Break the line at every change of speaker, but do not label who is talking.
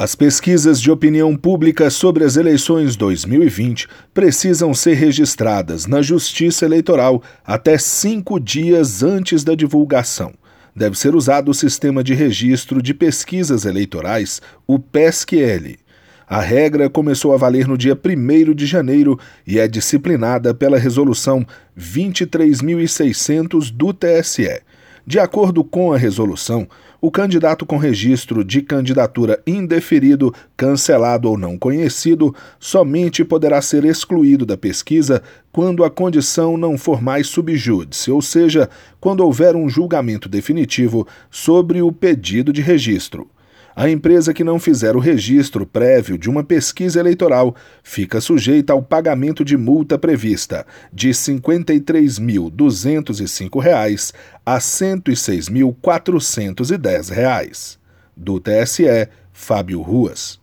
As pesquisas de opinião pública sobre as eleições 2020 precisam ser registradas na Justiça Eleitoral até cinco dias antes da divulgação. Deve ser usado o Sistema de Registro de Pesquisas Eleitorais, o PESQL. A regra começou a valer no dia 1 de janeiro e é disciplinada pela Resolução 23.600 do TSE. De acordo com a resolução, o candidato com registro de candidatura indeferido, cancelado ou não conhecido somente poderá ser excluído da pesquisa quando a condição não for mais subjúdice, ou seja, quando houver um julgamento definitivo sobre o pedido de registro. A empresa que não fizer o registro prévio de uma pesquisa eleitoral fica sujeita ao pagamento de multa prevista de R$ 53.205 a R$ 106.410. Do TSE, Fábio Ruas.